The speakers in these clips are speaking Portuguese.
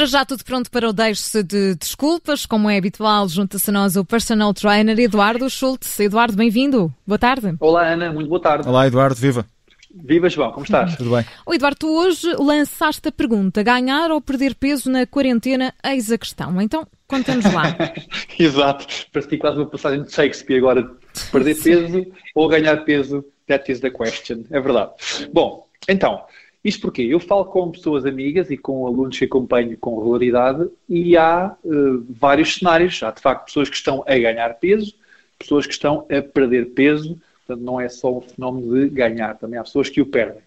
Para já tudo pronto para o deixe de desculpas, como é habitual, junta-se a nós o personal trainer Eduardo Schultz. Eduardo, bem-vindo. Boa tarde. Olá, Ana, muito boa tarde. Olá, Eduardo, viva. Viva, João, como estás? Tudo bem. O Eduardo, tu hoje lançaste a pergunta: ganhar ou perder peso na quarentena? Eis a questão. Então, conta-nos lá. Exato, parece quase uma passagem de Shakespeare agora. Perder peso ou ganhar peso? That is the question. É verdade. Bom, então, isto porque eu falo com pessoas amigas e com alunos que acompanho com regularidade e há uh, vários cenários. Há de facto pessoas que estão a ganhar peso, pessoas que estão a perder peso. Portanto, não é só um fenómeno de ganhar, também há pessoas que o perdem.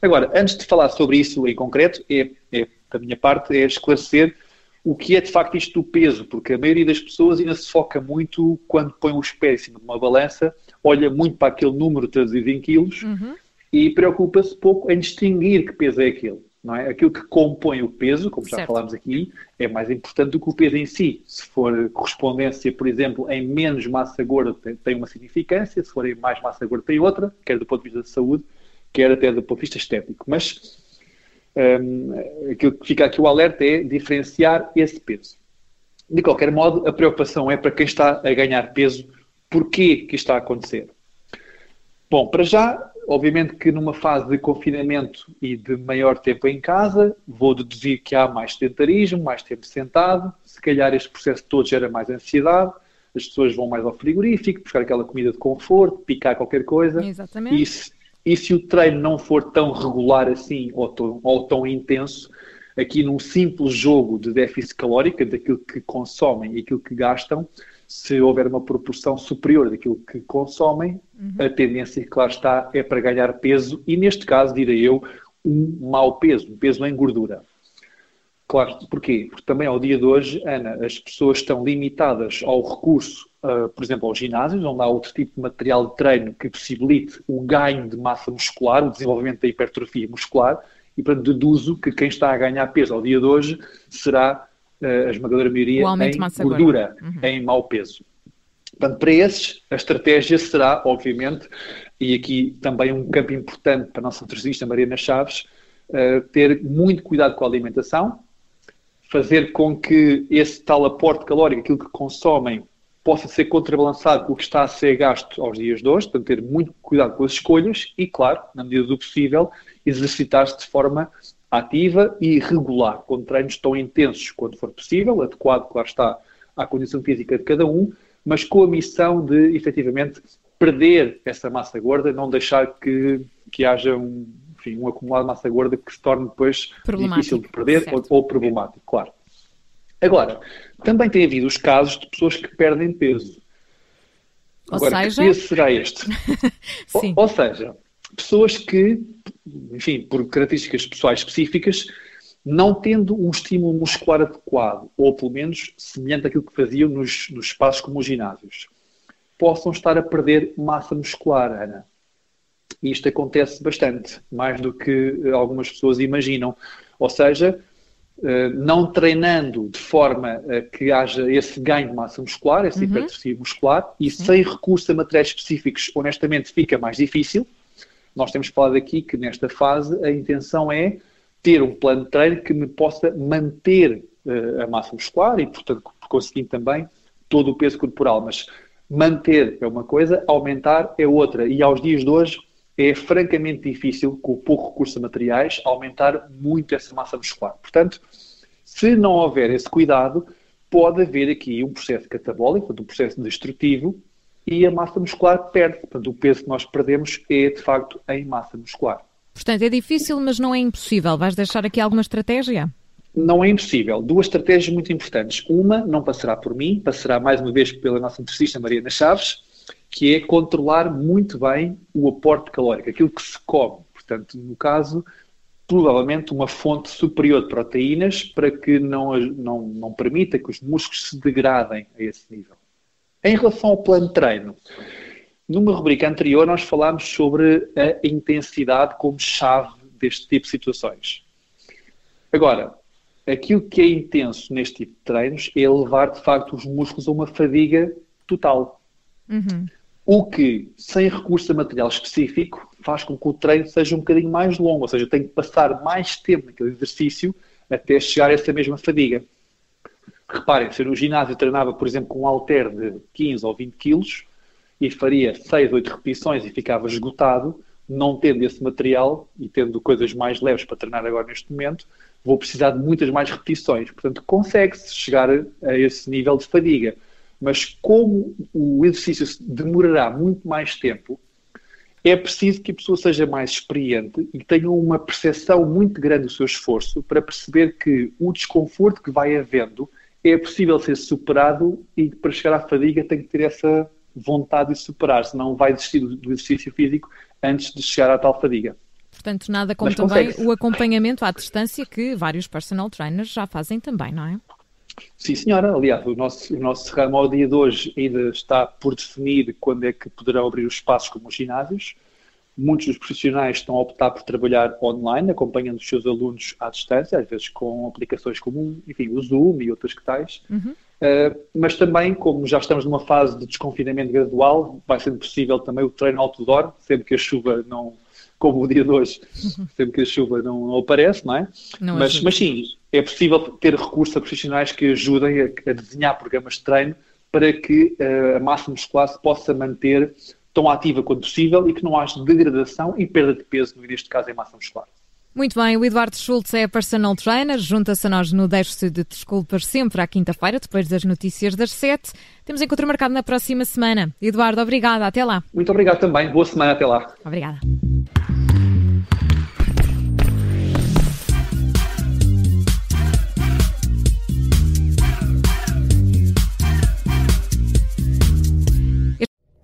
Agora, antes de falar sobre isso em concreto, é, é da minha parte, é esclarecer o que é de facto isto do peso, porque a maioria das pessoas ainda se foca muito quando põe os pés em cima de uma balança, olha muito para aquele número traduzido em quilos. Uhum e preocupa-se pouco em distinguir que peso é aquele. Não é? Aquilo que compõe o peso, como já certo. falámos aqui, é mais importante do que o peso em si. Se for correspondência, por exemplo, em menos massa gorda, tem uma significância, se for em mais massa gorda, tem outra, quer do ponto de vista da saúde, quer até do ponto de vista estético. Mas um, aquilo que fica aqui o alerta é diferenciar esse peso. De qualquer modo, a preocupação é para quem está a ganhar peso, porquê que isto está a acontecer. Bom, para já, obviamente que numa fase de confinamento e de maior tempo em casa, vou deduzir que há mais sedentarismo, mais tempo sentado, se calhar este processo todo gera mais ansiedade, as pessoas vão mais ao frigorífico, buscar aquela comida de conforto, picar qualquer coisa. Exatamente. E se, e se o treino não for tão regular assim ou tão, ou tão intenso, aqui num simples jogo de déficit calórico, daquilo que consomem e aquilo que gastam, se houver uma proporção superior daquilo que consomem, uhum. a tendência, claro está, é para ganhar peso e, neste caso, direi eu, um mau peso, um peso em gordura. Claro, porquê? Porque também ao dia de hoje, Ana, as pessoas estão limitadas ao recurso, uh, por exemplo, aos ginásios, onde há outro tipo de material de treino que possibilite o ganho de massa muscular, o desenvolvimento da hipertrofia muscular, e portanto deduzo que quem está a ganhar peso ao dia de hoje será a esmagadora maioria em gordura, uhum. em mau peso. Portanto, para esses, a estratégia será, obviamente, e aqui também um campo importante para a nossa nutricionista Mariana Chaves, uh, ter muito cuidado com a alimentação, fazer com que esse tal aporte calórico, aquilo que consomem, possa ser contrabalançado com o que está a ser gasto aos dias de hoje, portanto, ter muito cuidado com as escolhas e, claro, na medida do possível, exercitar-se de forma ativa e regular, com treinos tão intensos quanto for possível, adequado, claro está, à condição física de cada um, mas com a missão de, efetivamente, perder essa massa gorda, não deixar que, que haja um, enfim, um acumulado de massa gorda que se torne depois difícil de perder ou, ou, problemático, claro. Agora, também tem havido os casos de pessoas que perdem peso. Ou Agora, seja... que peso será este? ou, ou seja, pessoas que, enfim, por características pessoais específicas, não tendo um estímulo muscular adequado, ou pelo menos semelhante àquilo que faziam nos, nos espaços como os ginásios, possam estar a perder massa muscular, Ana. E isto acontece bastante, mais do que algumas pessoas imaginam. Ou seja, eh, não treinando de forma a que haja esse ganho de massa muscular, essa uhum. hipertrofia muscular, e Sim. sem recurso a materiais específicos, honestamente fica mais difícil. Nós temos falado aqui que nesta fase a intenção é ter um plano de treino que me possa manter uh, a massa muscular e, portanto, por conseguinte também todo o peso corporal. Mas manter é uma coisa, aumentar é outra. E aos dias de hoje é francamente difícil, com pouco recurso a materiais, aumentar muito essa massa muscular. Portanto, se não houver esse cuidado, pode haver aqui um processo catabólico, um processo destrutivo, e a massa muscular perde. Portanto, o peso que nós perdemos é, de facto, em massa muscular. Portanto, é difícil, mas não é impossível. Vais deixar aqui alguma estratégia? Não é impossível. Duas estratégias muito importantes. Uma não passará por mim, passará mais uma vez pela nossa nutricionista Mariana Chaves, que é controlar muito bem o aporte calórico, aquilo que se come. Portanto, no caso, provavelmente uma fonte superior de proteínas para que não, não, não permita que os músculos se degradem a esse nível. Em relação ao plano de treino, numa rubrica anterior nós falámos sobre a intensidade como chave deste tipo de situações. Agora, aquilo que é intenso neste tipo de treinos é levar de facto os músculos a uma fadiga total. Uhum. O que, sem recurso a material específico, faz com que o treino seja um bocadinho mais longo, ou seja, eu tenho que passar mais tempo naquele exercício até chegar a essa mesma fadiga. Reparem, se no ginásio treinava, por exemplo, com um halter de 15 ou 20 quilos e faria 6, 8 repetições e ficava esgotado, não tendo esse material e tendo coisas mais leves para treinar agora neste momento, vou precisar de muitas mais repetições. Portanto, consegue-se chegar a esse nível de fadiga. Mas como o exercício demorará muito mais tempo, é preciso que a pessoa seja mais experiente e tenha uma percepção muito grande do seu esforço para perceber que o desconforto que vai havendo é possível ser superado e para chegar à fadiga tem que ter essa vontade de superar, senão vai desistir do exercício físico antes de chegar à tal fadiga. Portanto, nada como também o acompanhamento à distância que vários personal trainers já fazem também, não é? Sim, senhora. Aliás, o nosso, o nosso ramo ao dia de hoje ainda está por definir quando é que poderão abrir os espaços como os ginásios. Muitos dos profissionais estão a optar por trabalhar online, acompanhando os seus alunos à distância, às vezes com aplicações como enfim, o Zoom e outras que tais. Uhum. Uh, mas também, como já estamos numa fase de desconfinamento gradual, vai sendo possível também o treino outdoor, sempre que a chuva não, como o dia de hoje, uhum. sempre que a chuva não, não aparece, não é? Não mas, mas sim, é possível ter recursos a profissionais que ajudem a, a desenhar programas de treino para que uh, a massa muscular se possa manter tão ativa quanto possível e que não haja degradação e perda de peso, neste caso, em massa muscular. Muito bem, o Eduardo Schultz é personal trainer, junta-se a nós no Deixe-se de Desculpas sempre à quinta-feira, depois das notícias das sete. Temos encontro marcado na próxima semana. Eduardo, obrigada, até lá. Muito obrigado também, boa semana, até lá. Obrigada.